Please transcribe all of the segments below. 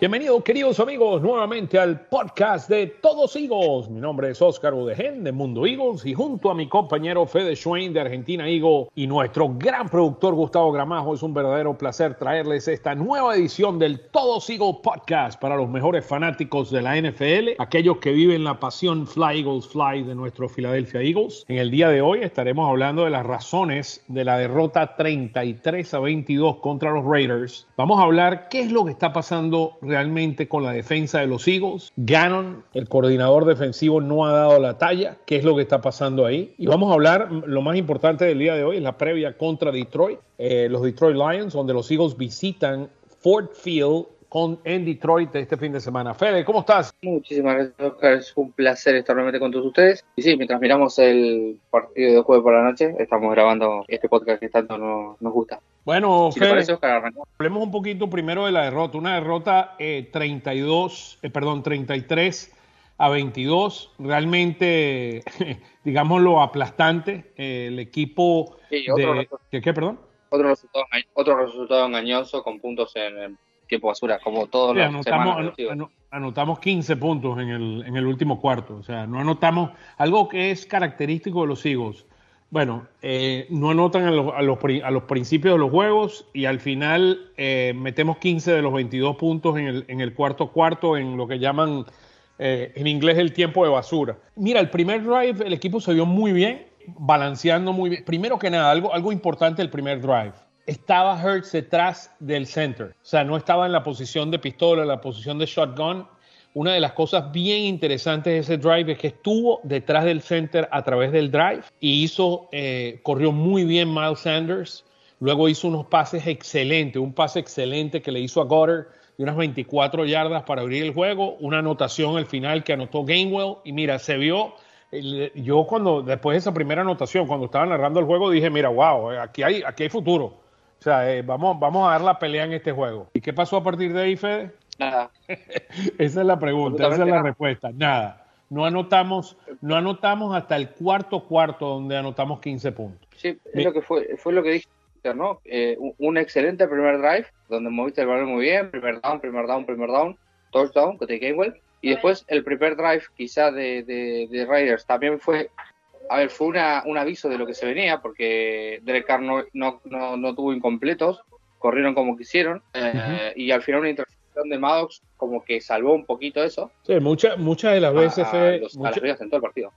Bienvenidos, queridos amigos, nuevamente al podcast de Todos Eagles. Mi nombre es Oscar Udegen de Mundo Eagles y junto a mi compañero Fede Schwein de Argentina Eagle y nuestro gran productor Gustavo Gramajo, es un verdadero placer traerles esta nueva edición del Todos Eagles podcast para los mejores fanáticos de la NFL, aquellos que viven la pasión Fly Eagles Fly de nuestro Philadelphia Eagles. En el día de hoy estaremos hablando de las razones de la derrota 33 a 22 contra los Raiders. Vamos a hablar qué es lo que está pasando realmente con la defensa de los Eagles. Gannon, el coordinador defensivo, no ha dado la talla. ¿Qué es lo que está pasando ahí? Y vamos a hablar, lo más importante del día de hoy es la previa contra Detroit, eh, los Detroit Lions, donde los Eagles visitan Ford Field con, en Detroit este fin de semana. Fede, ¿cómo estás? Muchísimas gracias, Oscar. Es un placer estar nuevamente con todos ustedes. Y sí, mientras miramos el partido de jueves por la noche, estamos grabando este podcast que tanto nos, nos gusta. Bueno, Si Fede, parece, Oscar, hablemos un poquito primero de la derrota. Una derrota eh, 32, eh, perdón, 33 a 22. Realmente, digámoslo, aplastante. Eh, el equipo Sí, de... ¿Qué, qué, perdón? otro resultado, otro resultado engañoso con puntos en tiempo basura, como todos Sí, los anotamos, anotamos 15 puntos en el, en el último cuarto. O sea, no anotamos algo que es característico de los Eagles. Bueno, eh, no anotan a los, a, los, pri- a los principios de los juegos y al final eh, metemos 15 de los 22 puntos en el, en el cuarto cuarto en lo que llaman eh, en inglés el tiempo de basura. Mira, el primer drive el equipo se vio muy bien, balanceando muy bien. Primero que nada, algo, algo importante el primer drive. Estaba Hurts detrás del center. O sea, no estaba en la posición de pistola, en la posición de shotgun. Una de las cosas bien interesantes de ese drive es que estuvo detrás del center a través del drive y hizo, eh, corrió muy bien Miles Sanders. Luego hizo unos pases excelentes, un pase excelente que le hizo a Goddard de unas 24 yardas para abrir el juego, una anotación al final que anotó Gainwell y mira, se vio, yo cuando después de esa primera anotación, cuando estaba narrando el juego, dije, mira, wow, eh, aquí hay, aquí hay futuro. O sea, eh, vamos, vamos a dar la pelea en este juego. ¿Y qué pasó a partir de ahí, Fede? Nada, Esa es la pregunta, esa es la nada. respuesta. Nada. No anotamos, no anotamos hasta el cuarto cuarto donde anotamos 15 puntos. sí, es lo que fue, fue lo que dije, ¿no? Eh, un, un excelente primer drive, donde moviste el balón muy bien, primer down, primer down, primer down, touchdown, con Gainwell, y después el primer drive quizá de, de, de Raiders también fue, a ver, fue una, un aviso de lo que se venía, porque Derek Carr no, no, no, no tuvo incompletos, corrieron como quisieron, eh, y al final una intercepción de Maddox como que salvó un poquito eso Sí, muchas muchas de las veces, a, los- a las en todo el partido.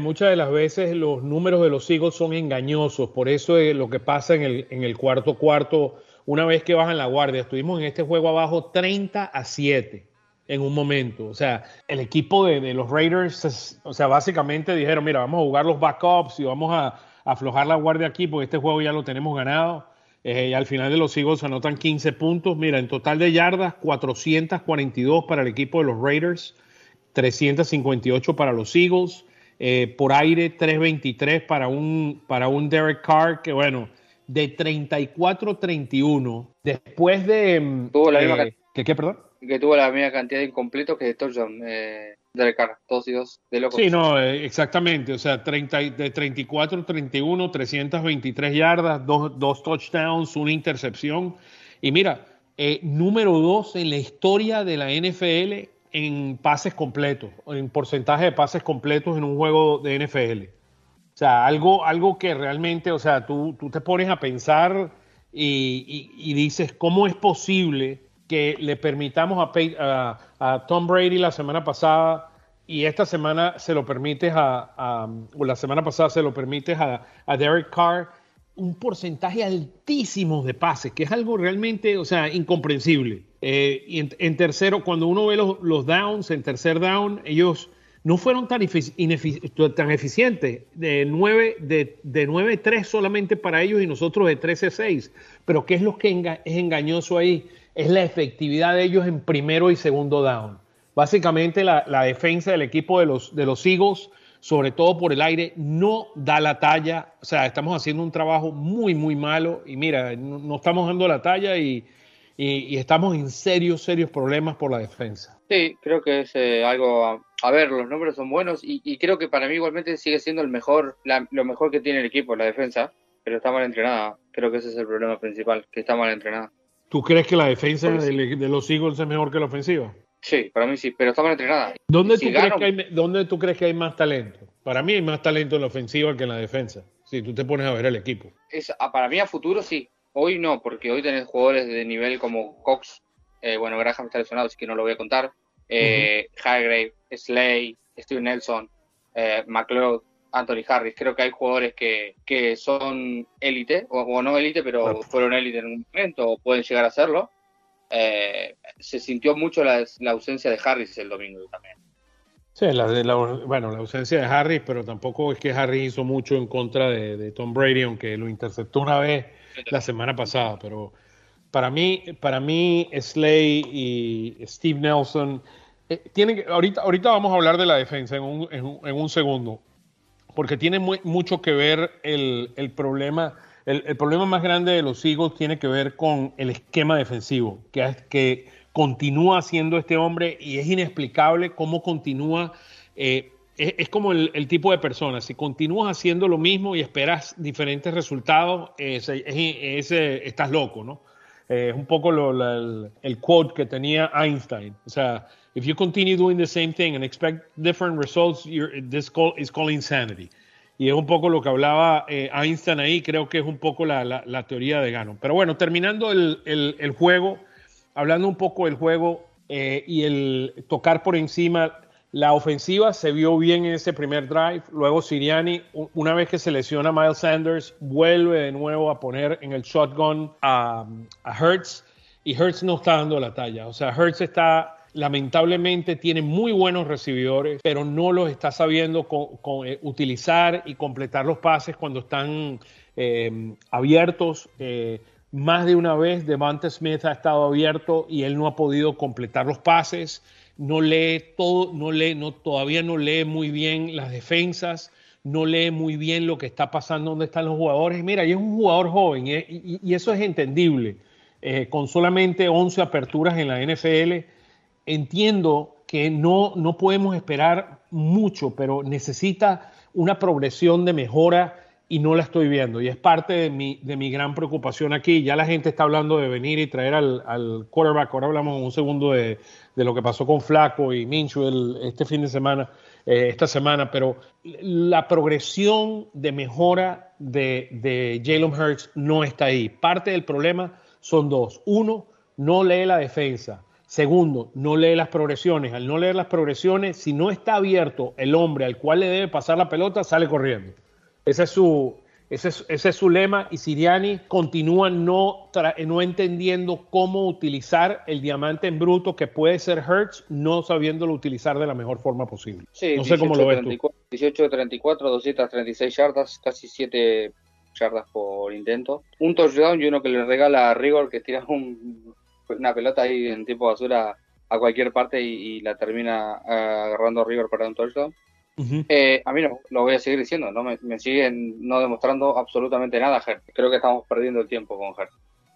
Muchas de las veces los números de los Eagles son engañosos. Por eso es lo que pasa en el, en el cuarto cuarto, una vez que bajan la guardia. Estuvimos en este juego abajo 30 a 7 en un momento. O sea, el equipo de, de los Raiders, es- o sea, básicamente dijeron, mira, vamos a jugar los backups y vamos a, a aflojar la guardia aquí porque este juego ya lo tenemos ganado. Eh, y al final de los Eagles anotan 15 puntos. Mira, en total de yardas, 442 para el equipo de los Raiders, 358 para los Eagles. Eh, por aire, 323 para un, para un Derek Carr, que bueno, de 34-31, después de... mm, Tuvo la misma eh, cantidad. ¿qué, qué, perdón? Que tuvo la misma cantidad de incompletos que de touchdown eh, Derek Carr, todos y dos de locos. Sí, no, eh, exactamente. O sea, 30, y- de 34, 31, 323 yardas, dos, dos touchdowns, una intercepción. Y mira, eh, número dos en la historia de la NFL en pases completos, en porcentaje de pases completos en un juego de NFL. O sea, algo, algo que realmente, o sea, tú, tú te pones a pensar y- y dices, ¿cómo es posible que le permitamos a, a- a Tom Brady la semana pasada y esta semana se lo permites a, a- o la semana pasada se lo permites a, a Derek Carr un porcentaje altísimo de pases, que es algo realmente, o sea, incomprensible. Eh, y en, en tercero, cuando uno ve los, los downs, en tercer down, ellos no fueron tan, tan eficientes, de 9 de, de 9-3 solamente para ellos y nosotros de 13-6. Pero ¿qué es lo que enga- es engañoso ahí? Es la efectividad de ellos en primero y segundo down. Básicamente la, la defensa del equipo de los, de los Eagles, sobre todo por el aire, no da la talla. O sea, estamos haciendo un trabajo muy, muy malo y mira, no, no estamos dando la talla y, y- estamos en serios, serios problemas por la defensa. Sí, creo que es eh, algo. A, ver, los números son buenos y, y creo que para mí igualmente sigue siendo el mejor, lo mejor que tiene el equipo, la defensa. pero está mal entrenada. Creo que ese es el problema principal, que está mal entrenada. ¿Tú crees que la defensa de, de los Eagles es mejor que la ofensiva? Sí, para mí sí, pero está mal entrenada. ¿Dónde, tú crees que hay, ¿Dónde tú crees que hay más talento? Para mí hay más talento en la ofensiva que en la defensa. Si tú te pones a ver el equipo. Es, ah, para mí a futuro sí. Hoy no, porque hoy tenés jugadores de nivel como Cox. Eh, bueno, Graham está lesionado, así que no lo voy a contar. Eh, Hargrave, Slay, Steve Nelson, eh, McLeod, Anthony Harris. Creo que hay jugadores que, que son élite, o, no élite, pero fueron élite en un momento, o pueden llegar a serlo. Eh, se sintió mucho la, ausencia de Harris el domingo también. Sí, la, bueno, la ausencia de Harris, pero tampoco es que Harris hizo mucho en contra de, Tom Brady, aunque lo interceptó una vez la semana pasada. Pero para mí, para mí, Slay y Steve Nelson eh, tienen ahorita, ahorita vamos a hablar de la defensa en un, en un, segundo, porque tiene mucho que ver el, el problema el, problema más grande de los Eagles tiene que ver con el esquema defensivo, que, continúa siendo este hombre y es inexplicable cómo continúa. Eh, es, como el, tipo de persona, si continúas haciendo lo mismo y esperas diferentes resultados, estás loco, ¿no? Eh, es un poco el, el, quote que tenía Einstein. O sea, if you continue doing the same thing and expect different results, this call, is called insanity. Y es un poco lo que hablaba eh, Einstein ahí, creo que es un poco la, teoría de Gannon. Pero bueno, terminando el, juego, hablando un poco del juego eh, y el tocar por encima, la ofensiva se vio bien en ese primer drive, luego Siriani, una vez que se lesiona Miles Sanders, vuelve de nuevo a poner en el shotgun a, a Hertz. Y Hertz no está dando la talla, o sea, Hertz está lamentablemente tiene muy buenos recibidores, pero no los está sabiendo eh, utilizar y completar los pases cuando están eh, abiertos. Eh, más de una vez Devante Smith ha estado abierto y él no ha podido completar los pases. No lee todo, no lee, no, todavía no lee muy bien las defensas, no lee muy bien lo que está pasando, dónde están los jugadores. Mira, y es un jugador joven y, eso es entendible. con solamente 11 aperturas en la NFL, entiendo que no, no podemos esperar mucho, pero necesita una progresión de mejora y no la estoy viendo. Y es parte de mi, de mi gran preocupación aquí. Ya la gente está hablando de venir y traer al, al quarterback. Ahora hablamos un segundo de, de, lo que pasó con Flaco y Minshew este fin de semana, eh, esta semana, pero la progresión de mejora de, de Jalen Hurts no está ahí. Parte del problema son dos. Uno, no lee la defensa. Segundo, no lee las progresiones. Al no leer las progresiones, si no está abierto el hombre al cual le debe pasar la pelota, sale corriendo. Ese es su, ese es, su lema y Siriani continúa no, no entendiendo cómo utilizar el diamante en bruto que puede ser Hertz, no sabiéndolo utilizar de la mejor forma posible. Sí, no sé cómo lo ves 18 de 34, 236 yardas, casi 7 yardas por intento. Un touchdown y uno que le regala a Rigor que tira un una pelota ahí en tiempo basura a cualquier parte y, la termina agarrando River para un touchdown. Eh, a mí no, lo voy a seguir diciendo, no me, siguen no demostrando absolutamente nada, Ger. Creo que estamos perdiendo el tiempo con Ger.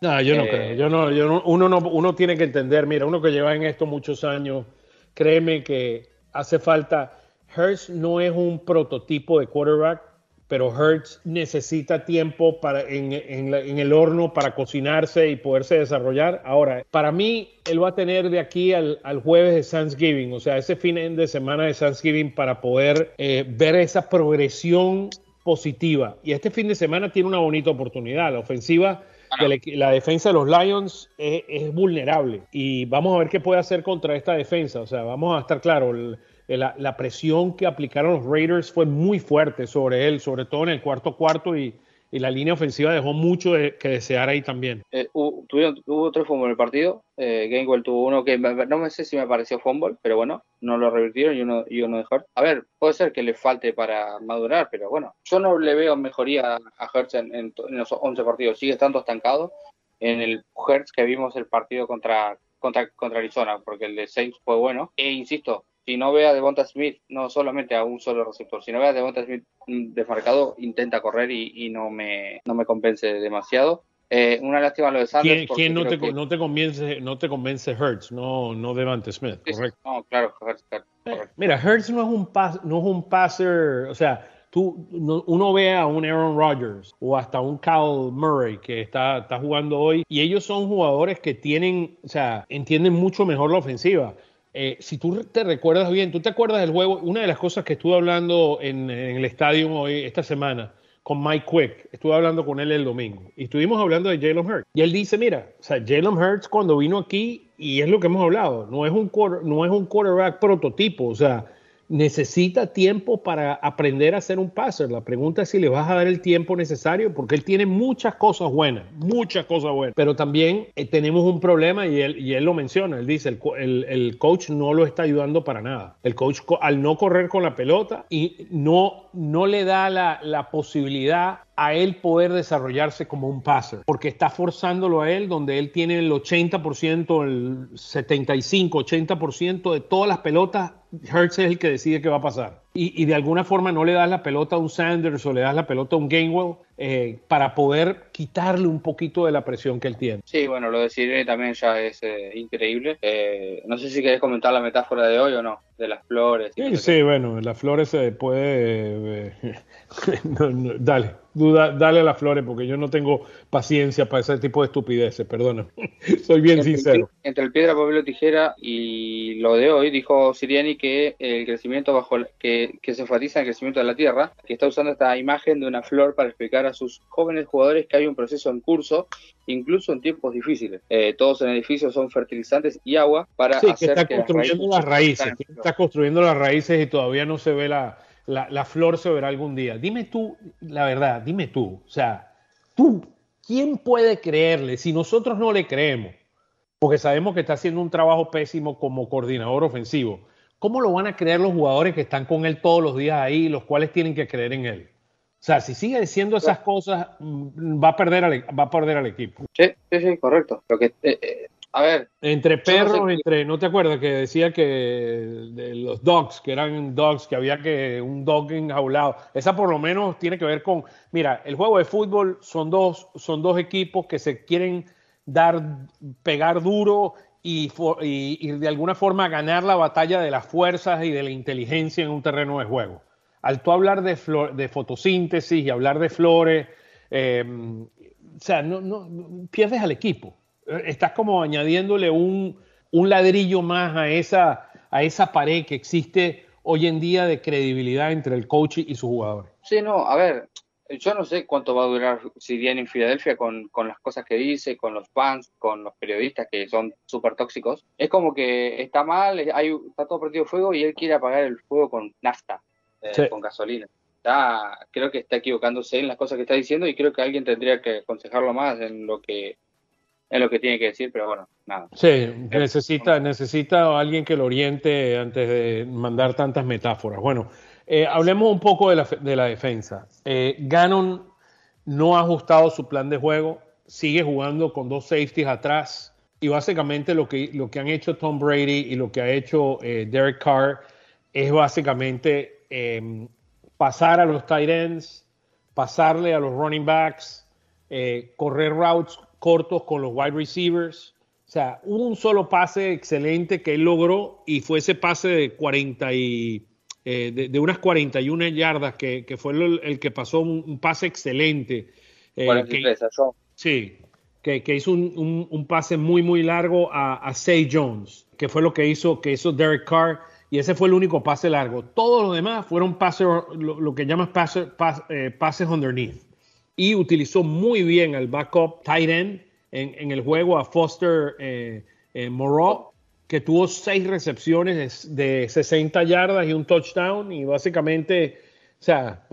No, yo no eh, creo. Yo no, yo uno, no, uno tiene que entender, mira, uno que lleva en esto muchos años, créeme que hace falta. Hurst no es un prototipo de quarterback pero Hertz necesita tiempo para, en, el horno para cocinarse y poderse desarrollar. Ahora, para mí, él va a tener de aquí al, jueves de Thanksgiving, o sea, ese fin de semana de Thanksgiving para poder eh, ver esa progresión positiva. Y este fin de semana tiene una bonita oportunidad. La ofensiva la defensa de los Lions es, vulnerable y vamos a ver qué puede hacer contra esta defensa. O sea, vamos a estar claros, la, presión que aplicaron los Raiders fue muy fuerte sobre él, sobre todo en el cuarto cuarto y, la línea ofensiva dejó mucho que desear ahí también. Eh, hubo, tuvo tres fumbles en el partido. Eh, Gainwell tuvo uno que no me sé si me pareció fumble, pero bueno, no lo revirtieron y uno, y uno de Hurt. A ver, puede ser que le falte para madurar, pero bueno, yo no le veo mejoría a Hertz en, los 11 partidos. Sigue estando estancado en el Hertz que vimos el partido contra, contra, contra Arizona, porque el de Saints fue bueno. E insisto, si no ve a Devonta Smith, no solamente a un solo receptor, si no ve a Devonta Smith desmarcado, intenta correr y, no, me, no me convence demasiado. Eh, una lástima lo de Sanders. ¿Quién, no, te, no, te, convence, no te convence Hertz, no, no Devante Smith, correcto? No, claro, Hertz, eh, mira, Hertz no es un pas, no es un passer, o sea, tú, uno ve a un Aaron Rodgers o hasta un Kyle Murray que está, está jugando hoy y ellos son jugadores que tienen, o sea, entienden mucho mejor la ofensiva. Eh, si tú te recuerdas bien, tú te acuerdas del juego, una de las cosas que estuve hablando en, en el estadio hoy, esta semana, con Mike Quick, estuve hablando con él el domingo y estuvimos hablando de Jalen Hurts. Y él dice, mira, o sea, Jalen Hurts cuando vino aquí, y es lo que hemos hablado, no es un, no es un quarterback prototipo, o sea, necesita tiempo para aprender a ser un passer. La pregunta es si le vas a dar el tiempo necesario, porque él tiene muchas cosas buenas, muchas cosas buenas, pero también eh, tenemos un problema y él, y él lo menciona, él dice, el, el, coach no lo está ayudando para nada. El coach al no correr con la pelota y no, no le da la, la posibilidad a él poder desarrollarse como un passer, porque está forzándolo a él donde él tiene el 80%, el 75, 80% de todas las pelotas Hertz es el que decide qué va a pasar. Y, de alguna forma no le das la pelota a un Sanders o le das la pelota a un Gainwell eh, para poder quitarle un poquito de la presión que él tiene. Sí, bueno, lo de Sirene también ya es eh, increíble. Eh, no sé si querés comentar la metáfora de hoy o no, de las flores. Sí, sí, bueno, las flores se puede... dale dale a las flores porque yo no tengo paciencia para ese tipo de estupideces, perdona. Soy bien sincero. entre el piedra, papel o tijera y lo de hoy, dijo Siriani que el crecimiento bajo que, que se enfatiza en el crecimiento de la Tierra, que está usando esta imagen de una flor para explicar a sus jóvenes jugadores que hay un proceso en curso, incluso en tiempos difíciles. Eh, todos en edificios son fertilizantes y agua para sí, que está construyendo las raíces, está construyendo las raíces y todavía no se ve la la, flor se verá algún día. Dime tú, la verdad, dime tú, o sea, tú, ¿quién puede creerle si nosotros no le creemos? Porque sabemos que está haciendo un trabajo pésimo como coordinador ofensivo. ¿Cómo lo van a creer los jugadores que están con él todos los días ahí, los cuales tienen que creer en él? O sea, si sigue diciendo esas cosas, mm, va a perder al, va a perder al equipo. Sí, sí, sí, correcto. Lo que, eh, eh, a ver. Entre perros, entre, ¿no te acuerdas que decía que de los dogs, que eran dogs, que había que un dog enjaulado? Esa por lo menos tiene que ver con, mira, el juego de fútbol son dos, son dos equipos que se quieren dar, pegar duro y, y, de alguna forma ganar la batalla de las fuerzas y de la inteligencia en un terreno de juego. Al tú hablar de, de fotosíntesis y hablar de flores, eh, o sea, no, no, pierdes al equipo estás como añadiéndole un, ladrillo más a esa, a esa pared que existe hoy en día de credibilidad entre el coach y su jugador. Sí, no, a ver, yo no sé cuánto va a durar si viene en Filadelfia con, las cosas que dice, con los fans, con los periodistas que son súper tóxicos. Es como que está mal, hay, está todo partido fuego y él quiere apagar el fuego con nafta, eh, con gasolina. creo que está equivocándose en las cosas que está diciendo y creo que alguien tendría que aconsejarlo más en lo que es lo que tiene que decir, pero bueno, nada. Sí, necesita, necesita alguien que lo oriente antes de mandar tantas metáforas. Bueno, eh, hablemos un poco de la, de la defensa. Eh, Gannon no ha ajustado su plan de juego, sigue jugando con dos safeties atrás y básicamente lo que, lo que han hecho Tom Brady y lo que ha hecho eh, Derek Carr es básicamente em, pasar a los tight ends, pasarle a los running backs, correr routes cortos con los wide receivers. O sea, un solo pase excelente que él logró y fue ese pase de 40 y, eh, de, unas 41 yardas que, fue el, que pasó un, pase excelente. Eh, que, sí, que, hizo un, pase muy, muy largo a, a Say Jones, que fue lo que hizo, que hizo Derek Carr, y ese fue el único pase largo. Todo lo demás fueron pases, lo, que llamas pases, eh, pases underneath y utilizó muy bien al backup tight end en, el juego a Foster eh, eh que tuvo seis recepciones de, 60 yardas y un touchdown y básicamente, o sea,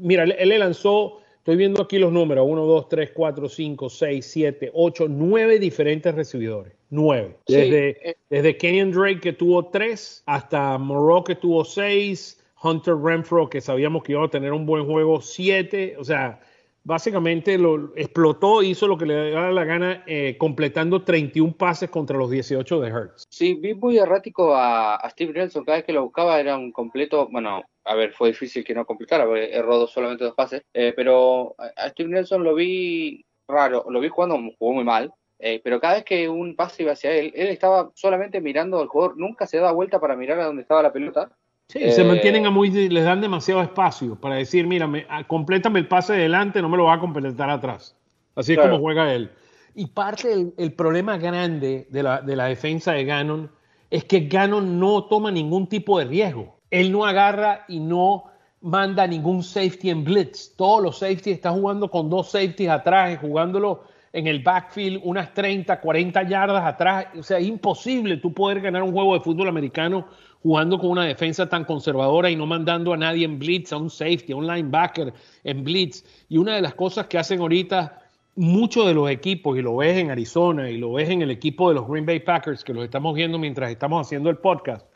mira, él, le lanzó, estoy viendo aquí los números, 1, 2, 3, 4, 5, 6, 7, 8, 9 diferentes recibidores, 9. Desde, desde Kenyon Drake que tuvo 3 hasta Moreau que tuvo 6 Hunter Renfro, que sabíamos que iba a tener un buen juego, 7. O sea, básicamente lo explotó, hizo lo que le daba la gana, eh, completando 31 pases contra los 18 de Hertz. Sí, vi muy errático a, Steve Nelson. Cada vez que lo buscaba era un completo. Bueno, a ver, fue difícil que no completara, erró solamente dos pases. Eh, pero a Steve Nelson lo vi raro, lo vi jugando, jugó muy mal. Eh, pero cada vez que un pase iba hacia él, él estaba solamente mirando al jugador, nunca se daba vuelta para mirar a dónde estaba la pelota Sí, se mantienen a muy, les dan demasiado espacio para decir, mira, me, complétame el pase delante, no me lo va a completar atrás. Así es como juega él. Y parte del el problema grande de la, de la defensa de Gannon es que Gannon no toma ningún tipo de riesgo. Él no agarra y no manda ningún safety en blitz. Todos los safeties están jugando con dos safeties atrás, jugándolo en el backfield unas 30, 40 yardas atrás. O sea, es imposible tú poder ganar un juego de fútbol americano jugando con una defensa tan conservadora y no mandando a nadie en blitz, a un safety, a un linebacker en blitz. Y una de las cosas que hacen ahorita muchos de los equipos, y lo ves en Arizona y lo ves en el equipo de los Green Bay Packers, que los estamos viendo mientras estamos haciendo el podcast,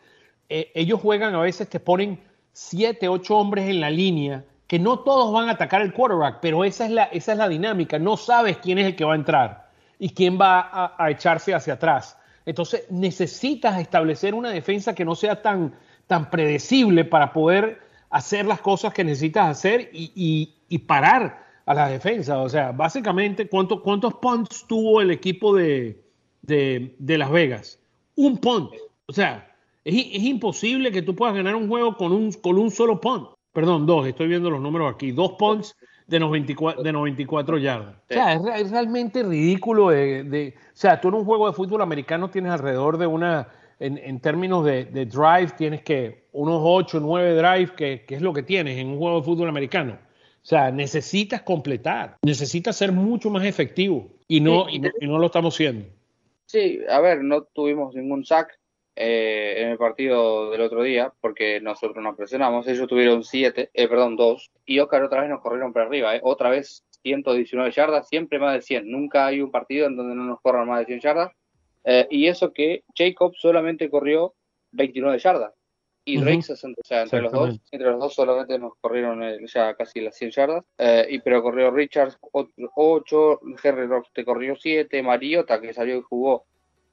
eh, ellos juegan a veces, te ponen siete, ocho hombres en la línea, que no todos van a atacar el quarterback, pero esa es la, esa es la dinámica, no sabes quién es el que va a entrar y quién va a, echarse hacia atrás. Entonces necesitas establecer una defensa que no sea tan, tan predecible para poder hacer las cosas que necesitas hacer y, y, y parar a la defensa. O sea, básicamente, ¿cuánto, ¿cuántos punts tuvo el equipo de, de, Las Vegas? Un punt. O sea, es, es, imposible que tú puedas ganar un juego con un, con un solo punt. Perdón, dos, estoy viendo los números aquí. Dos punts de 94, de 94 yardas. O sea, es, realmente ridículo. De, o sea, tú en un juego de fútbol americano tienes alrededor de una, en, en términos de, de, drive, tienes que unos 8, 9 drive, que, que, es lo que tienes en un juego de fútbol americano. O sea, necesitas completar, necesitas ser mucho más efectivo y no, y no, lo estamos siendo. Sí, a ver, no tuvimos ningún sack eh, en el partido del otro día porque nosotros nos presionamos. Ellos tuvieron siete, eh, perdón, dos. Y Oscar otra vez nos corrieron para arriba. Eh. Otra vez 119 yardas, siempre más de 100. Nunca hay un partido en donde no nos corran más de 100 yardas. Eh, y eso que Jacob solamente corrió 29 yardas y Drake 60. O sea, entre los dos, entre los dos solamente nos corrieron eh, ya casi las 100 yardas. Eh, y pero corrió Richards 8, Henry Rocks te corrió 7, Mariota que salió y jugó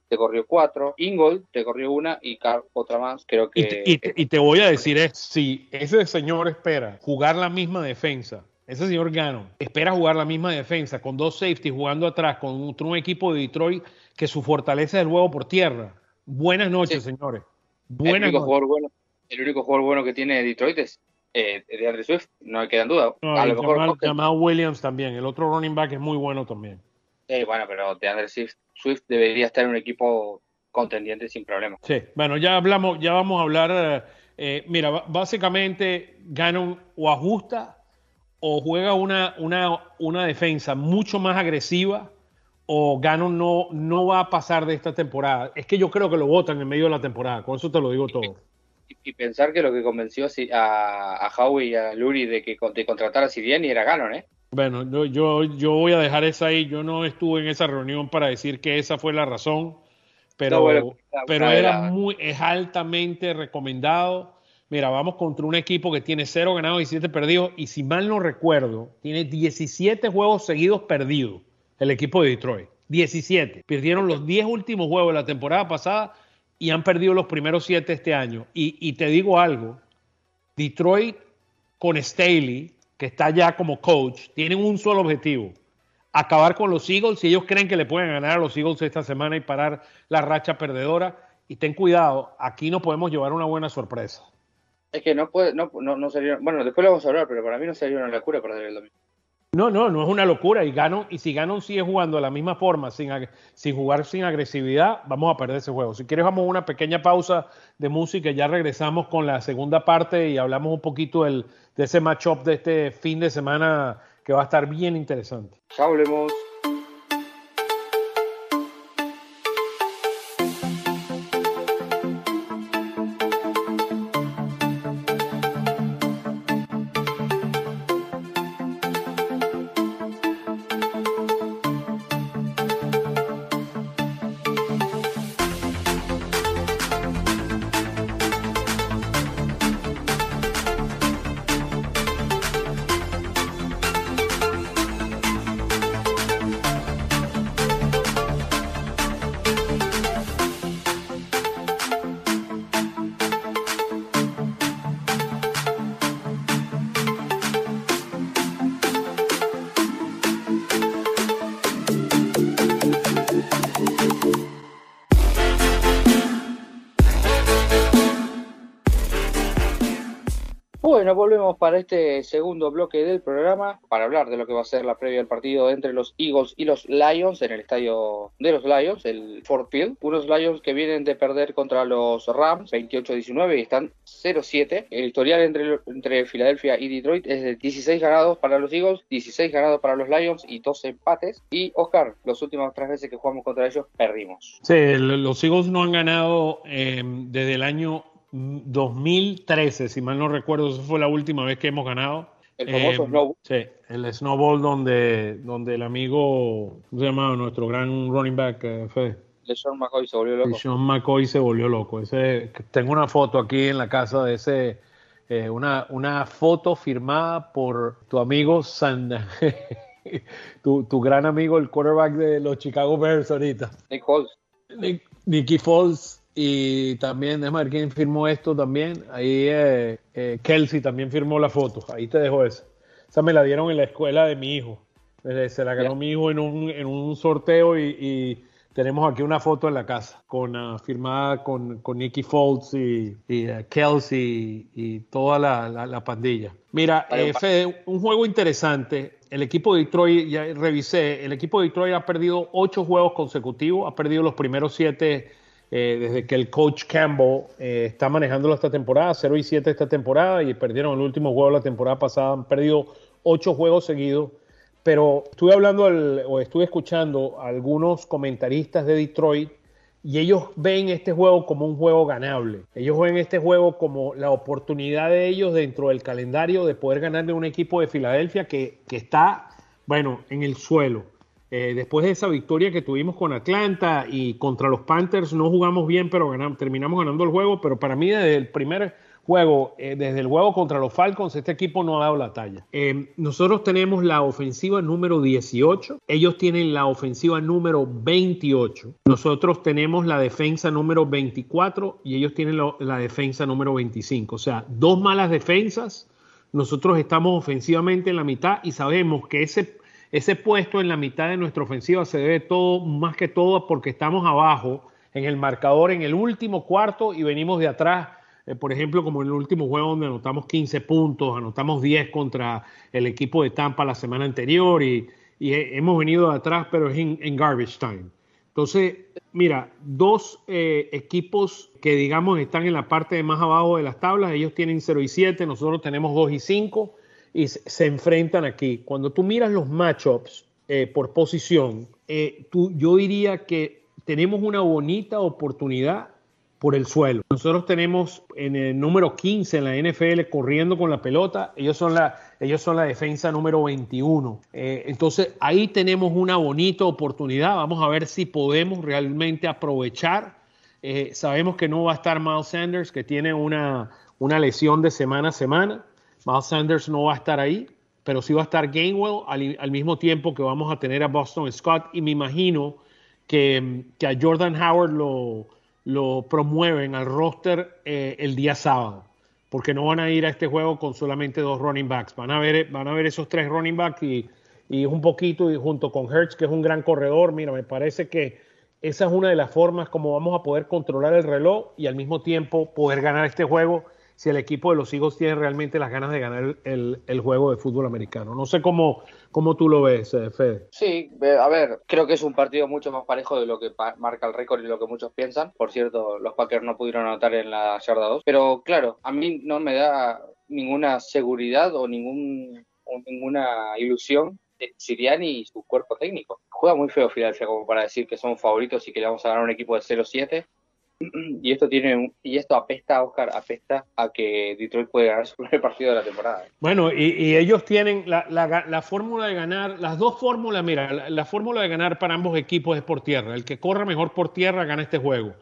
te corrió 4, Ingold te corrió una y Carr otra más. Creo que. Y te, y te, voy a decir es si ese señor espera jugar la misma defensa. Ese señor Gano espera jugar la misma defensa con dos safeties jugando atrás con un, un equipo de Detroit que su fortaleza es el juego por tierra. Buenas noches, señores. Buenas noches. Bueno, el único jugador bueno que tiene Detroit es eh, de Andre Swift, no me queda en duda. a lo mejor Jamal, Williams también, el otro running back es muy bueno también. Sí, bueno, pero de Andre Swift, Swift debería estar en un equipo contendiente sin problema. Sí, bueno, ya hablamos, ya vamos a hablar. Eh, eh mira, básicamente Ganon o ajusta o juega una, una, una defensa mucho más agresiva o Ganon no, no va a pasar de esta temporada. Es que yo creo que lo votan en medio de la temporada, con eso te lo digo todo y pensar que lo que convenció a, a Howie y a Lurie de que de contratar a y era Ganon, ¿eh? Bueno, yo, yo, yo voy a dejar esa ahí. Yo no estuve en esa reunión para decir que esa fue la razón, pero, pero era muy, es altamente recomendado. Mira, vamos contra un equipo que tiene cero ganados y siete perdidos. Y si mal no recuerdo, tiene 17 juegos seguidos perdidos el equipo de Detroit. 17. Perdieron los 10 últimos juegos de la temporada pasada y han perdido los primeros siete este año. Y, te digo algo, Detroit con Staley, que está ya como coach, tienen un solo objetivo, acabar con los Eagles si ellos creen que le pueden ganar a los Eagles esta semana y parar la racha perdedora. Y ten cuidado, aquí no podemos llevar una buena sorpresa. Es que no puede, no, no, no sería, bueno, después lo vamos a hablar, pero para mí no sería una locura perder el domingo. No, no, no es una locura. Y Ganon, y si Ganon sigue jugando de la misma forma, sin, sin jugar sin agresividad, vamos a perder ese juego. Si quieres, vamos a una pequeña pausa de música. Ya regresamos con la segunda parte y hablamos un poquito del, de ese matchup de este fin de semana que va a estar bien interesante. Ya hablemos. Bueno, volvemos para este segundo bloque del programa para hablar de lo que va a ser la previa del partido entre los Eagles y los Lions en el estadio de los Lions, el Ford Field. Unos Lions que vienen de perder contra los Rams 28-19 y están 0-7. El historial entre, entre Filadelfia y Detroit es de 16 ganados para los Eagles, 16 ganados para los Lions y 12 empates. Y Oscar, las últimas tres veces que jugamos contra ellos, perdimos. Sí, los Eagles no han ganado eh, desde el año 2013, si mal no recuerdo, esa fue la última vez que hemos ganado. El famoso Eh, Snowball. Sí, el Snowball donde, donde el amigo, ¿cómo se llama? Nuestro gran running back, eh, Fede. LeSean McCoy se volvió loco. Sean McCoy se volvió loco. Ese, tengo una foto aquí en la casa de ese, eh, una, una foto firmada por tu amigo San, tu, tu gran amigo, el quarterback de los Chicago Bears ahorita. Nick Foles. Nick- Nicky Foles y también, déjame ver quién firmó esto también. Ahí eh, eh, Kelsey también firmó la foto. Ahí te dejo esa. Esa me la dieron en la escuela de mi hijo. Eh, Se la ganó mi hijo en un, en un sorteo y, y tenemos aquí una foto en la casa con ah, firmada con, con Nicky Foles y, y, Kelsey y toda la, la- la pandilla. Mira, eh, Fede, un juego interesante. El equipo de Detroit, ya revisé, el equipo de Detroit ha perdido ocho juegos consecutivos, ha perdido los primeros siete eh, desde que el coach Campbell eh, está manejando esta temporada, 0 y 7 esta temporada, y perdieron el último juego la temporada pasada, han perdido ocho juegos seguidos. Pero estuve hablando o estuve escuchando a algunos comentaristas de Detroit y ellos ven este juego como un juego ganable. Ellos ven este juego como la oportunidad de ellos dentro del calendario de poder ganarle a un equipo de Filadelfia que, que está, bueno, en el suelo. Eh, después de esa victoria que tuvimos con Atlanta y contra los Panthers, no jugamos bien, pero terminamos ganando el juego. Pero para mí, desde el primer juego, eh, desde el juego contra los Falcons, este equipo no ha dado la talla. Eh, nosotros tenemos la ofensiva número 18, ellos tienen la ofensiva número 28, nosotros tenemos la defensa número 24 y ellos tienen la defensa número 25. O sea, dos malas defensas. Nosotros estamos ofensivamente en la mitad y sabemos que ese, ese puesto en la mitad de nuestra ofensiva se debe todo, más que todo, porque estamos abajo en el marcador en el último cuarto y venimos de atrás. eh, por ejemplo, como en el último juego donde anotamos 15 puntos, anotamos 10 contra el equipo de Tampa la semana anterior y, y he- hemos venido de atrás, pero es en garbage time. Entonces, mira, dos eh, equipos que digamos están en la parte de más abajo de las tablas, ellos tienen 0 y 7, nosotros tenemos 2 y 5 y se, enfrentan aquí. Cuando tú miras los matchups eh, por posición, eh, tú, yo diría que tenemos una bonita oportunidad por el suelo. Nosotros tenemos en el número 15 en la NFL corriendo con la pelota, ellos son la, ellos son la defensa número 21. Eh, entonces ahí tenemos una bonita oportunidad, vamos a ver si podemos realmente aprovechar. Eh, sabemos que no va a estar Miles Sanders, que tiene una, una lesión de semana a semana. Miles Sanders no va a estar ahí, pero sí va a estar Gainwell al, mismo tiempo que vamos a tener a Boston Scott. Y me imagino que, que a Jordan Howard lo, lo promueven al roster eh, el día sábado, porque no van a ir a este juego con solamente dos running backs, van a ver, van a ver esos tres running backs y, y un poquito y junto con Hertz, que es un gran corredor, mira, me parece que esa es una de las formas como vamos a poder controlar el reloj y al mismo tiempo poder ganar este juego si el equipo de los Eagles tiene realmente las ganas de ganar el, juego de fútbol americano. No sé cómo, cómo tú lo ves, eh, Fede. Sí, a ver, creo que es un partido mucho más parejo de lo que marca el récord y lo que muchos piensan. Por cierto, los Packers no pudieron anotar en la yarda 2. Pero claro, a mí no me da ninguna seguridad o, ningún, o ninguna ilusión de Siriani y su cuerpo técnico. Juega muy feo Filadelfia como para decir que somos favoritos y que le vamos a ganar un equipo de 0-7. Y esto tiene un- y esto apesta, Oscar, apesta a que Detroit puede ganar su primer partido de la temporada. Bueno, y, ellos tienen la, la- la fórmula de ganar, las dos fórmulas, mira, la, la fórmula de ganar para ambos equipos es por tierra. El que corra mejor por tierra gana este juego.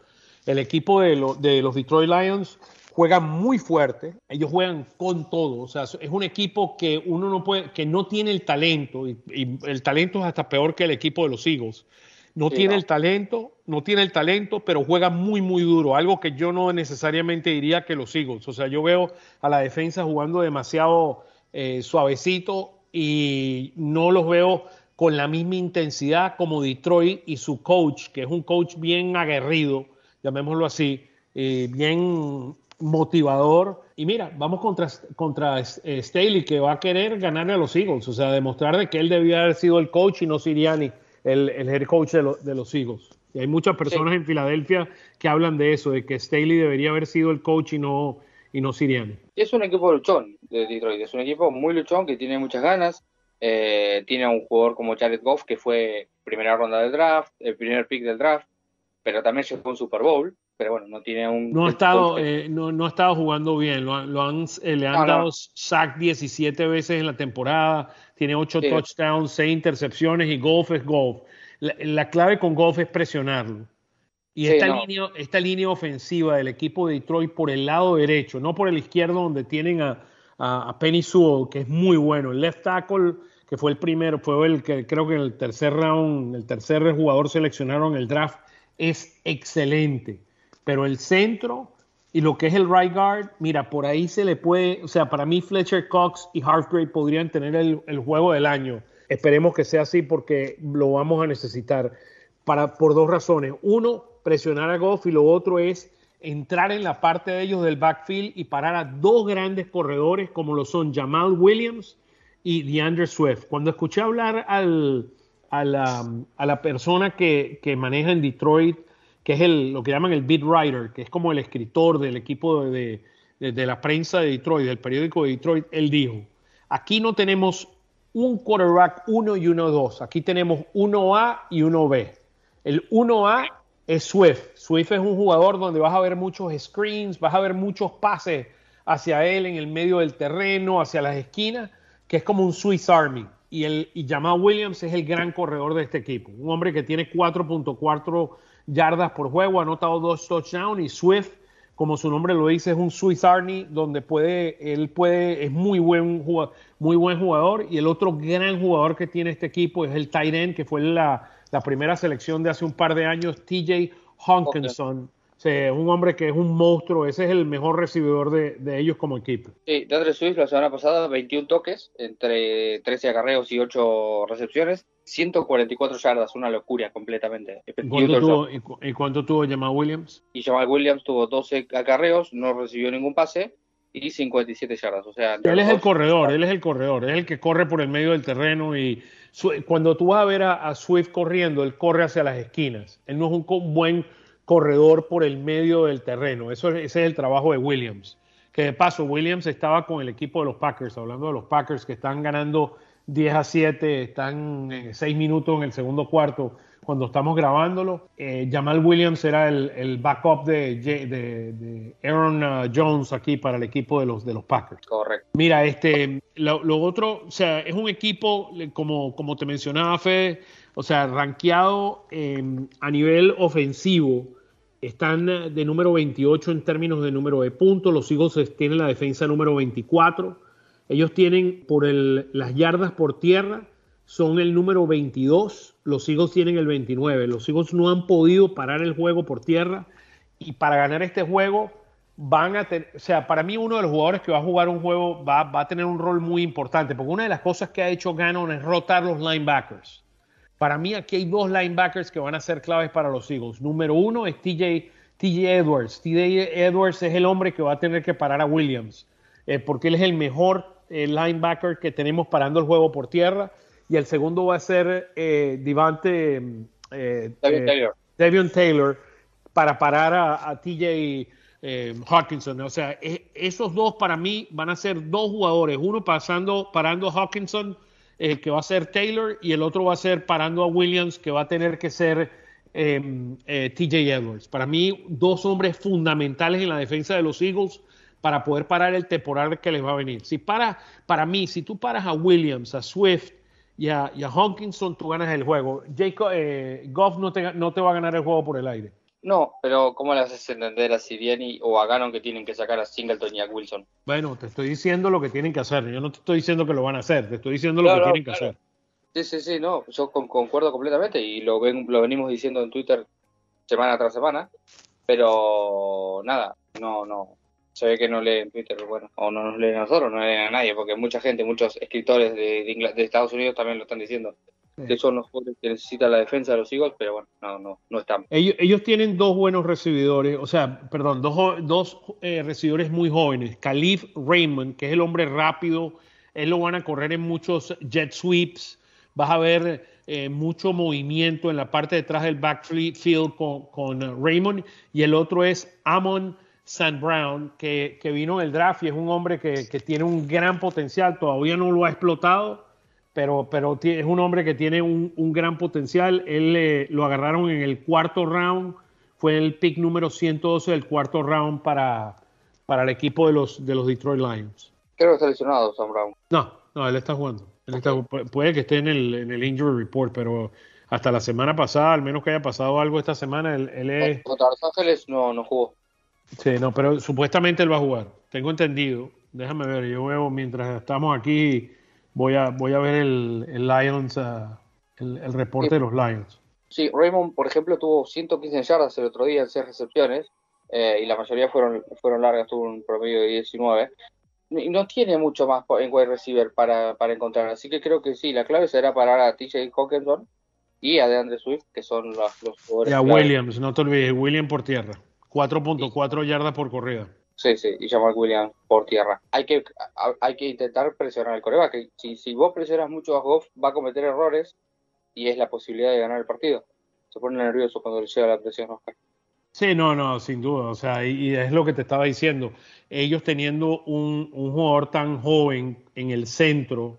El equipo de, de los Detroit Lions juega muy fuerte, ellos juegan con todo, o sea, es un equipo que uno no puede, que no tiene el talento, y el talento es hasta peor que el equipo de los Eagles. No Sí, tiene no. el talento, no tiene el talento, pero juega muy, muy duro. Algo que yo no necesariamente diría que los Eagles. O sea, yo veo a la defensa jugando demasiado eh, suavecito y no los veo con la misma intensidad como Detroit y su coach, que es un coach bien aguerrido, llamémoslo así, eh, bien motivador. Y mira, vamos contra, contra eh, Staley, que va a querer ganarle a los Eagles, o sea, demostrar de que él debía haber sido el coach y no Siriani, el, el head coach de, de, los Eagles. Y hay muchas personas en Filadelfia que hablan de eso, de que Staley debería haber sido el coach y no, y no Siriani. Es un equipo luchón de Detroit, es un equipo muy luchón que tiene muchas ganas. Eh, tiene un jugador como Jared Goff, que fue primera ronda del draft, el primer pick del draft, pero también se fue un Super Bowl pero bueno, no tiene un... No ha estado, eh, no, no, ha estado jugando bien, lo, lo han, eh, le han dado sack 17 veces en la temporada, tiene 8 touchdowns, 6 intercepciones y golf es golf. La, clave con golf es presionarlo. Y esta, línea, esta línea ofensiva del equipo de Detroit por el lado derecho, no por el izquierdo donde tienen a, a, Penny Sewell, que es muy bueno. El left tackle, que fue el primero, fue el que creo que en el tercer round, el tercer jugador seleccionaron en el draft, es excelente pero el centro y lo que es el right guard, mira, por ahí se le puede, o sea, para mí Fletcher Cox y Hargrave podrían tener el, juego del año. Esperemos que sea así porque lo vamos a necesitar para, por dos razones. Uno, presionar a Goff y lo otro es entrar en la parte de ellos del backfield y parar a dos grandes corredores como lo son Jamal Williams y DeAndre Swift. Cuando escuché hablar al, a, la, a la persona que, que maneja en Detroit, que es el, lo que llaman el beat writer, que es como el escritor del equipo de, de, la prensa de Detroit, del periódico de Detroit, él dijo, aquí no tenemos un quarterback 1 y 1-2, aquí tenemos 1A y 1B. El 1A es Swift. Swift es un jugador donde vas a ver muchos screens, vas a ver muchos pases hacia él en el medio del terreno, hacia las esquinas, que es como un Swiss Army. Y, el, y Williams es el gran corredor de este equipo. Un hombre que tiene 4.4 yardas por juego, ha anotado dos touchdowns y Swift, como su nombre lo dice, es un Swiss Army donde puede, él puede, es muy buen jugador, muy buen jugador y el otro gran jugador que tiene este equipo es el tight end que fue la, la primera selección de hace un par de años, TJ Hawkinson un hombre que es un monstruo, ese es el mejor recibidor de, ellos como equipo. Sí, Andre Swift la semana pasada 21 toques, entre 13 agarreos y 8 recepciones, 144 yardas, una locura completamente. ¿Y cuánto, tuvo, ¿Y cuánto tuvo Jamal Williams? Y Jamal Williams tuvo 12 acarreos, no recibió ningún pase y 57 yardas. O sea, él es el corredor, él es el corredor, es el que corre por el medio del terreno y cuando tú vas a ver a, Swift corriendo, él corre hacia las esquinas. Él no es un buen corredor por el medio del terreno. Eso, ese es el trabajo de Williams. Que de paso, Williams estaba con el equipo de los Packers, hablando de los Packers que están ganando 10 a 7, están en 6 minutos en el segundo cuarto cuando estamos grabándolo. Eh, Jamal Williams era el, backup de, de, Aaron uh, Jones aquí para el equipo de los, de los Packers. Correcto. Mira, este, lo, otro, o sea, es un equipo, como, como te mencionaba, Fede, o sea, rankeado a nivel ofensivo, están de número 28 en términos de número de puntos. Los Eagles tienen la defensa número 24. Ellos tienen por el, las yardas por tierra, son el número 22. Los Eagles tienen el 29. Los Eagles no han podido parar el juego por tierra. Y para ganar este juego, van a tener, o sea, para mí uno de los jugadores que va a jugar un juego va, va, a tener un rol muy importante, porque una de las cosas que ha hecho Gannon es rotar los linebackers. Para mí aquí hay dos linebackers que van a ser claves para los Eagles. Número uno es TJ, Edwards. TJ Edwards es el hombre que va a tener que parar a Williams, eh, porque él es el mejor eh, linebacker que tenemos parando el juego por tierra. Y el segundo va a ser eh, Divante eh, Taylor. Taylor para parar a, TJ Hawkinson. O sea, esos dos para mí van a ser dos jugadores, uno pasando, parando a Hawkinson eh, que va a ser Taylor, y el otro va a ser parando a Williams, que va a tener que ser em, eh, TJ Edwards. Para mí, dos hombres fundamentales en la defensa de los Eagles para poder parar el temporal que les va a venir. Si para, para mí, si tú paras a Williams, a Swift y a, y tú ganas el juego. Jacob, eh, Goff no te va a ganar el juego por el aire. No, pero ¿cómo le haces entender a Siriani o a que tienen que sacar a Singleton y a Wilson? Bueno, te estoy diciendo lo que tienen que hacer. Yo no te estoy diciendo que lo van a hacer, te estoy diciendo lo que tienen que hacer. Sí, sí, sí, no, yo concuerdo completamente y lo, ven, lo venimos diciendo en Twitter semana tras semana, pero nada, no, no, se ve que no leen Twitter, bueno, o no nos leen a nosotros, no leen a nadie, porque mucha gente, muchos escritores de, de, de Estados Unidos también lo están diciendo. Que son los jugadores que necesita la defensa de los Eagles, pero bueno, no, no, no están. Ellos, ellos tienen dos buenos recibidores, o sea, perdón, dos, dos eh, recibidores muy jóvenes. Khalif Raymond, que es el hombre rápido, él lo van a correr en muchos jet sweeps. Vas a ver eh, mucho movimiento en la parte de atrás del backfield con, con Raymond. Y el otro es Amon St. Brown, que, que vino del draft y es un hombre que, que tiene un gran potencial. Todavía no lo ha explotado, pero, pero es un hombre que tiene un, un gran potencial. Él eh, lo agarraron en el cuarto round, fue el pick número 112 del cuarto round para, para el equipo de los, de los Detroit Lions. Creo que está lesionado Sam Brown. No, no, él está jugando. Él está- pu- puede que esté en el, en el injury report, pero hasta la semana pasada, al menos que haya pasado algo esta semana, él, él es... Contra Los Ángeles no, no jugó. Sí, no, pero supuestamente él va a jugar. Tengo entendido. Déjame ver, yo veo mientras estamos aquí, voy a, voy a ver el, el Lions, ah, el, el reporte Sí. de los Lions. Sí, Raymond, por ejemplo, tuvo 115 yardas el otro día en 6 recepciones eh, y la mayoría fueron, fueron largas, tuvo un promedio de 19. Y no tiene mucho más en wide receiver para, para encontrar, así que creo que sí, la clave será parar a TJ Hawkinson y a DeAndre Swift, que son los, los Y jugadores a clave. Williams, no te olvides, Williams por tierra. 4.4 yardas por corrida. Sí, sí, y Jamal Williams por tierra. Hay que, hay que intentar presionar al coreback. Si, si vos presionas mucho a Goff, va a cometer errores y es la posibilidad de ganar el partido. Se pone nervioso cuando le llega la presión, Oscar. Sí, no, no, sin duda. O sea, y, es lo que te estaba diciendo. Ellos teniendo un, un jugador tan joven en el centro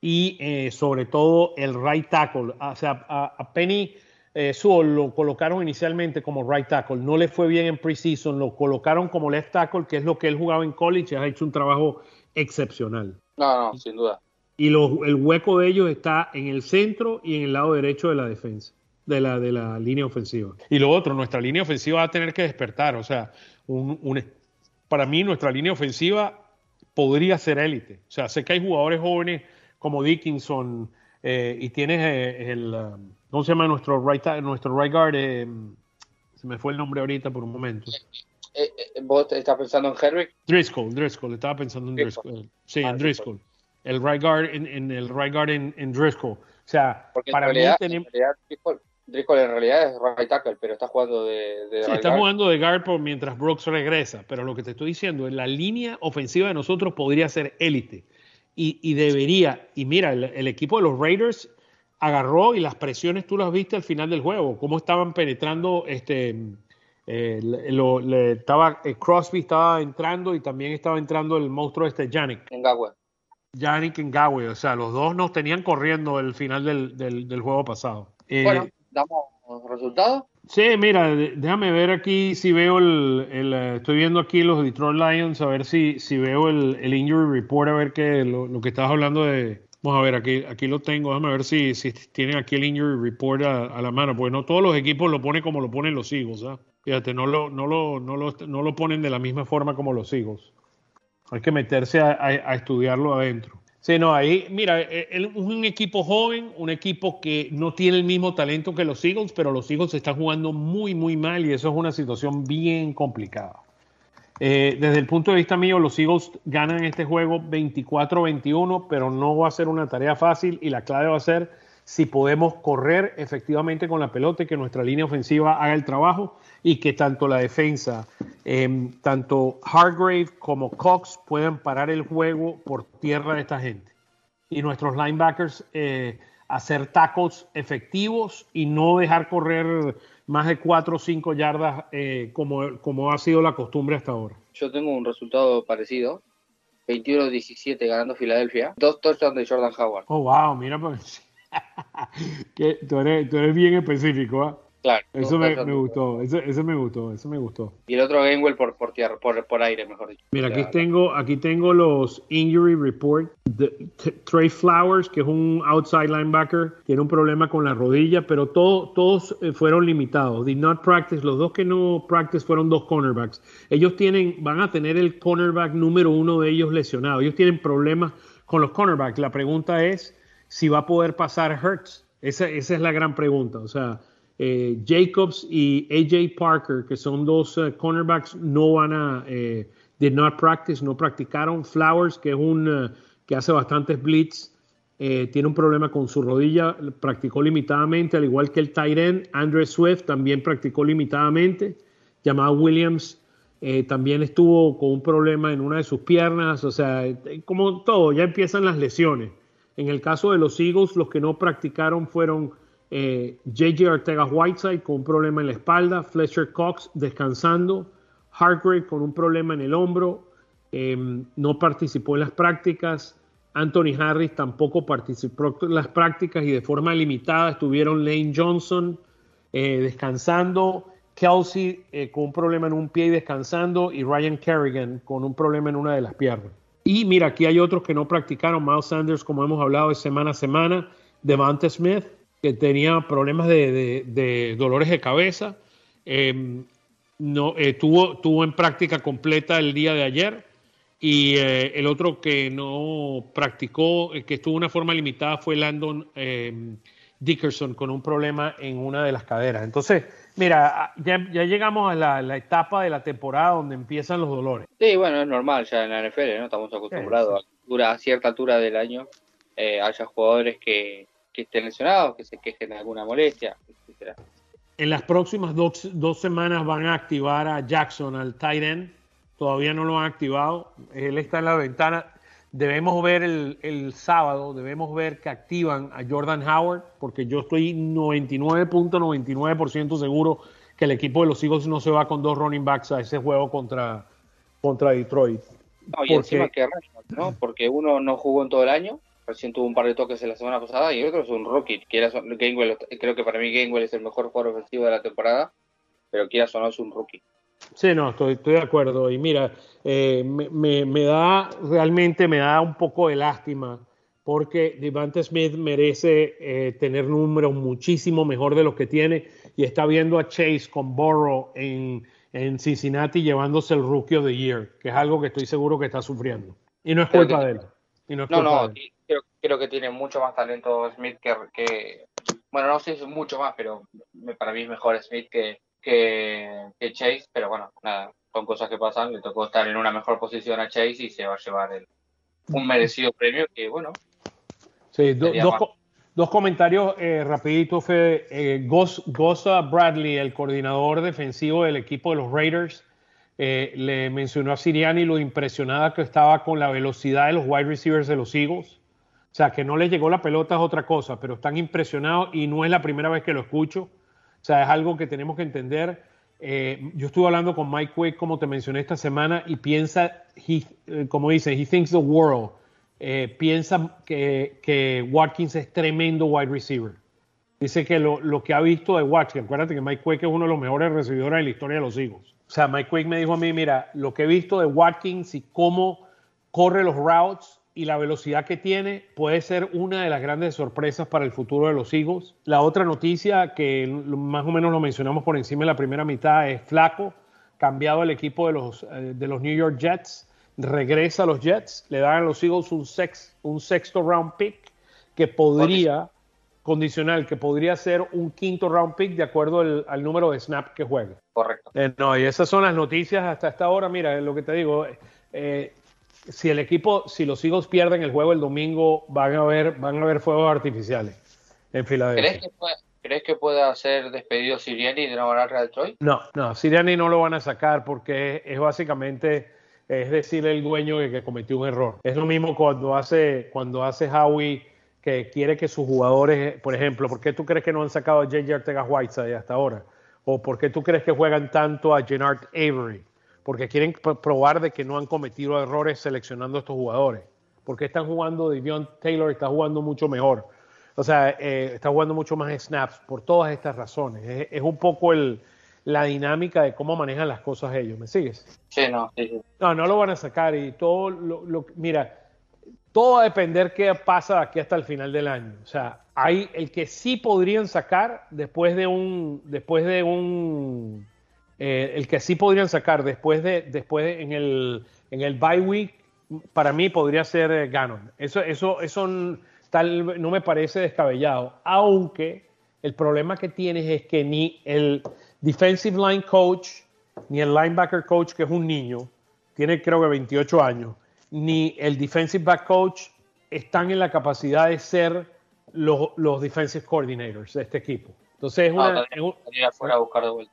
y eh, sobre todo el right tackle. O sea, a Penny eh, Sewell lo colocaron inicialmente como right tackle. No le fue bien en preseason. Lo colocaron como left tackle, que es lo que él jugaba en college. y Ha hecho un trabajo excepcional. No, no, sin duda. Y lo- el hueco de ellos está en el centro y en el lado derecho de la defensa, de la, de la línea ofensiva. Y lo otro, nuestra línea ofensiva va a tener que despertar. O sea, un- un- para mí nuestra línea ofensiva podría ser élite. O sea, sé que hay jugadores jóvenes como Dickinson eh, y tienes eh, el, um, ¿cómo se llama nuestro right, nuestro right guard? Eh, se me fue el nombre ahorita por un momento. Eh, eh, ¿Vos estás pensando en Herrick? Driscoll, Driscoll, estaba pensando en Driscoll. Driscoll. Sí, Ah, en Driscoll. El right guard en, en el right guard en, en Driscoll. O sea, Porque para en mí realidad, tenemos, en realidad Driscoll, Driscoll en realidad es right tackle, pero está jugando de, de sí, right está guard. jugando de guard por mientras Brooks regresa, pero lo que te estoy diciendo es la línea ofensiva de nosotros podría ser élite y, y debería. Y mira, el, el equipo de los Raiders agarró y las presiones tú las viste al final del juego, cómo estaban penetrando este eh, lo- le- estaba eh, Crosby estaba entrando y también estaba entrando el monstruo este Yannick. En Gagwe. Yannick Ngawe, o sea, los dos nos tenían corriendo el final del, del- del juego pasado. Eh, Bueno, damos resultados. sí, mira, déjame ver aquí si veo el, el, eh, estoy viendo aquí los Detroit Lions, a ver si, si veo el, el injury report, a ver qué, lo, lo que estabas hablando de, vamos a ver, aquí, aquí lo tengo, déjame ver si, si tienen aquí el injury report a, la mano, porque no todos los equipos lo ponen como lo ponen los Eagles, ¿ah? Fíjate, no lo, no, lo, no, lo, no lo ponen de la misma forma como los Eagles. Hay que meterse a, a- a estudiarlo adentro. Sí, no, ahí, mira, eh, el- un equipo joven, un equipo que no tiene el mismo talento que los Eagles, pero los Eagles están jugando muy, muy mal y eso es una situación bien complicada. Eh, desde el punto de vista mío, los Eagles ganan este juego 24-21, pero no va a ser una tarea fácil y la clave va a ser si podemos correr efectivamente con la pelota y que nuestra línea ofensiva haga el trabajo y que tanto la defensa, eh, tanto Hargrave como Cox puedan parar el juego por tierra de esta gente. Y nuestros linebackers eh, hacer tackles efectivos y no dejar correr más de 4 o 5 yardas eh, como, como ha sido la costumbre hasta ahora. Yo tengo un resultado parecido. 21-17 ganando Filadelfia. Dos touchdowns de Jordan Howard. Oh, wow, mira, pues, que tú, eres, tú eres bien específico, ¿ah? Claro. Eso me, gustó, eso, eso me gustó, eso me gustó. Y el otro Gainwell por, por tierra, por, por aire, mejor dicho. Mira, aquí tengo, aquí tengo los injury report. de Trey Flowers, que es un outside linebacker, tiene un problema con la rodilla, pero todo- todos eh, fueron limitados. Did not practice. Los dos que no practice fueron dos cornerbacks. Ellos tienen, van a tener el cornerback número uno de ellos lesionado. Ellos tienen problemas con los cornerbacks. La pregunta es si va a poder pasar Hurts. Esa, esa es la gran pregunta. O sea, eh, Jacobs y AJ Parker, que son dos eh, cornerbacks, no van a, eh, did not practice, no practicaron. Flowers, que es un, que hace bastantes blitz, tiene un problema con su rodilla, practicó limitadamente, al igual que el Tyren, Andrew Swift también practicó limitadamente. Llamado Williams también estuvo con un problema en una de sus piernas, o sea, como todo, ya empiezan las lesiones. En el caso de los Eagles, los que no practicaron fueron JJ Ortega Whiteside con un problema en la espalda, Fletcher Cox descansando, Hargrave con un problema en el hombro, em, no participó en las prácticas. Anthony Harris tampoco participó en las prácticas y de forma limitada estuvieron Lane Johnson eh, descansando, Kelsey eh, con un problema en un pie y descansando y Ryan Kerrigan con un problema en una de las piernas. Y mira, aquí hay otros que no practicaron, Miles Sanders, como hemos hablado de semana a semana, Devante Smith, que tenía problemas de, dolores de cabeza, em, no, eh, tuvo, tuvo en práctica completa el día de ayer y eh, el otro que no practicó, eh, que estuvo de una forma limitada, fue Landon eh, Dickerson con un problema en una de las caderas. Entonces, mira, ya, llegamos a la, etapa de la temporada donde empiezan los dolores. Sí, bueno, es normal ya en la NFL, ¿no? Estamos acostumbrados a, cierta altura del año haya jugadores que, estén lesionados, que se quejen de alguna molestia, etc. En las próximas dos, dos semanas van a activar a Jackson, al tight end todavía no lo han activado. Él está en la ventana. Debemos ver el, sábado, debemos ver que activan a Jordan Howard, porque yo estoy 99.99% seguro que el equipo de los Eagles no se va con dos running backs a ese juego contra, contra Detroit. No, y encima que ¿no? Porque uno no jugó en todo el año, recién tuvo un par de toques en la semana pasada, y otro es un rookie. creo que para mí Gainwell es el mejor jugador ofensivo de la temporada, pero quieras o no es un rookie. Sí, no, estoy, estoy de acuerdo. Y mira, eh, me, me, da, realmente me da un poco de lástima porque Devante Smith merece eh, tener números muchísimo mejor de los que tiene y está viendo a Chase con Burrow en, en Cincinnati llevándose el Rookie of the Year, que es algo que estoy seguro que está sufriendo. Y no es culpa de él. no, no, creo, creo, que tiene mucho más talento Smith que, que, bueno, no sé si es mucho más, pero para mí es mejor Smith que, que, Chase, pero bueno, nada, son cosas que pasan, le tocó estar en una mejor posición a Chase y se va a llevar el, un merecido premio que bueno. Sí, dos, comentarios eh, rapidito, Fede. Eh, Goza Bradley, el coordinador defensivo del equipo de los Raiders, eh, le mencionó a Siriani lo impresionada que estaba con la velocidad de los wide receivers de los Eagles. O sea, que no les llegó la pelota es otra cosa, pero están impresionados y no es la primera vez que lo escucho. O sea, es algo que tenemos que entender. Eh, yo estuve hablando con Mike Quick, como te mencioné esta semana, y piensa, eh, como dice, he thinks the world. Eh, piensa que, que, Watkins es tremendo wide receiver. Dice que lo, lo, que ha visto de Watkins, acuérdate que Mike Quick es uno de los mejores recibidores de la historia de los Eagles. O sea, Mike Quick me dijo a mí, mira, lo que he visto de Watkins y cómo corre los routes y la velocidad que tiene puede ser una de las grandes sorpresas para el futuro de los Eagles. La otra noticia que más o menos lo mencionamos por encima de la primera mitad es Flaco, cambiado el equipo de los, eh, de los New York Jets, regresa a los Jets, le dan a los Eagles un, sex, un sexto round pick que podría, condicional, que podría ser un quinto round pick de acuerdo al, número de snap que juegue. Correcto. Eh, no, y esas son las noticias hasta esta hora. Mira, lo que te digo, eh, si el equipo, si los Eagles pierden el juego el domingo, van a haber, van a haber fuegos artificiales en Filadelfia. ¿Crees que, pueda ser despedido Siriani de no ganar Real Troy? No, no, Siriani no lo van a sacar porque es, básicamente es decirle el dueño que, que, cometió un error. Es lo mismo cuando hace, cuando hace Howie que quiere que sus jugadores, por ejemplo, ¿por qué tú crees que no han sacado a J.J. Ortega Whiteside hasta ahora? ¿O por qué tú crees que juegan tanto a Gennard Avery? Porque quieren probar de que no han cometido errores seleccionando a estos jugadores. Porque están jugando, Divion Taylor está jugando mucho mejor. O sea, eh, está jugando mucho más snaps por todas estas razones. Es, un poco el, la dinámica de cómo manejan las cosas ellos. ¿Me sigues? Sí, no. Sí, No, no lo van a sacar y todo lo, mira, todo va a depender qué pasa aquí hasta el final del año. O sea, hay el que sí podrían sacar después de un, después de un eh, el que sí podrían sacar después de, después en el en el bye week, para mí podría ser eh, Gannon. Eso, eso, eso tal, no me parece descabellado, aunque el problema que tienes es que ni el defensive line coach, ni el linebacker coach, que es un niño, tiene creo que 28 años, ni el defensive back coach están en la capacidad de ser los, los defensive coordinators de este equipo. Entonces es una, Ah, fuera a buscar de vuelta.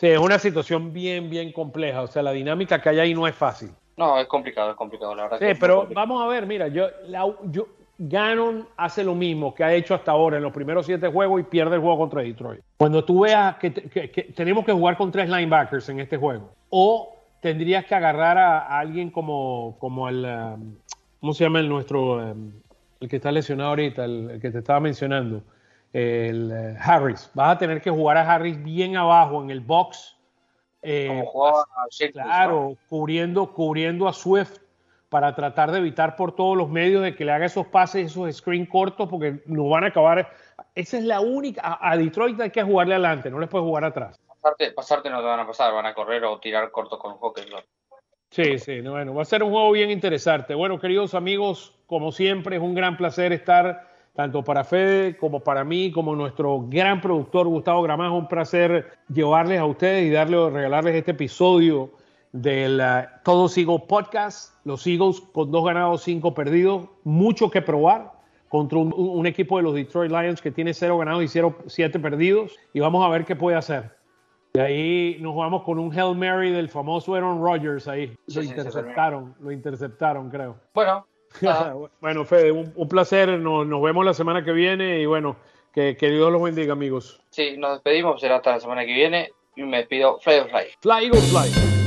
Sí, es una situación bien, bien compleja. O sea, la dinámica que hay ahí no es fácil. No, es complicado, es complicado, la verdad. Sí, que pero vamos a ver, mira, yo, la- yo, Gannon hace lo mismo que ha hecho hasta ahora en los primeros siete juegos y pierde el juego contra Detroit. Cuando tú veas que, que- que tenemos que jugar con tres linebackers en este juego, o tendrías que agarrar a, a alguien como, como el, um, ¿cómo se llama el nuestro, um, el que está lesionado ahorita, el, el que te estaba mencionando, el eh, Harris. Vas a tener que jugar a Harris bien abajo en el box. eh, Como jugaba. Claro, cubriendo, cubriendo a Swift para tratar de evitar por todos los medios de que le haga esos pases, esos screen cortos, porque nos van a acabar. Esa es la única. A, a Detroit hay que jugarle adelante, no les puedes jugar atrás. Pasarte, pasarte no te van a pasar, van a correr o tirar corto con hockey. ¿no? Sí, sí, no, bueno, va a ser un juego bien interesante. Bueno, queridos amigos, como siempre, es un gran placer estar tanto para Fede como para mí, como nuestro gran productor Gustavo Gramajo, un placer llevarles a ustedes y darles, regalarles este episodio del uh, Todos Eagles Podcast. Los Eagles con dos ganados, cinco perdidos, mucho que probar contra un, un equipo de los Detroit Lions que tiene cero ganados y cero, siete perdidos. Y vamos a ver qué puede hacer. De ahí nos vamos con un Hail Mary del famoso Aaron Rodgers ahí. Lo sí, interceptaron, lo interceptaron, creo. Bueno, nada, bueno, Fede, un, un placer. Nos, nos vemos la semana que viene y bueno, que, que Dios los bendiga, amigos. sí, nos despedimos, será hasta la semana que viene y me despido. Fly or Fly. Fly, Eagles, fly.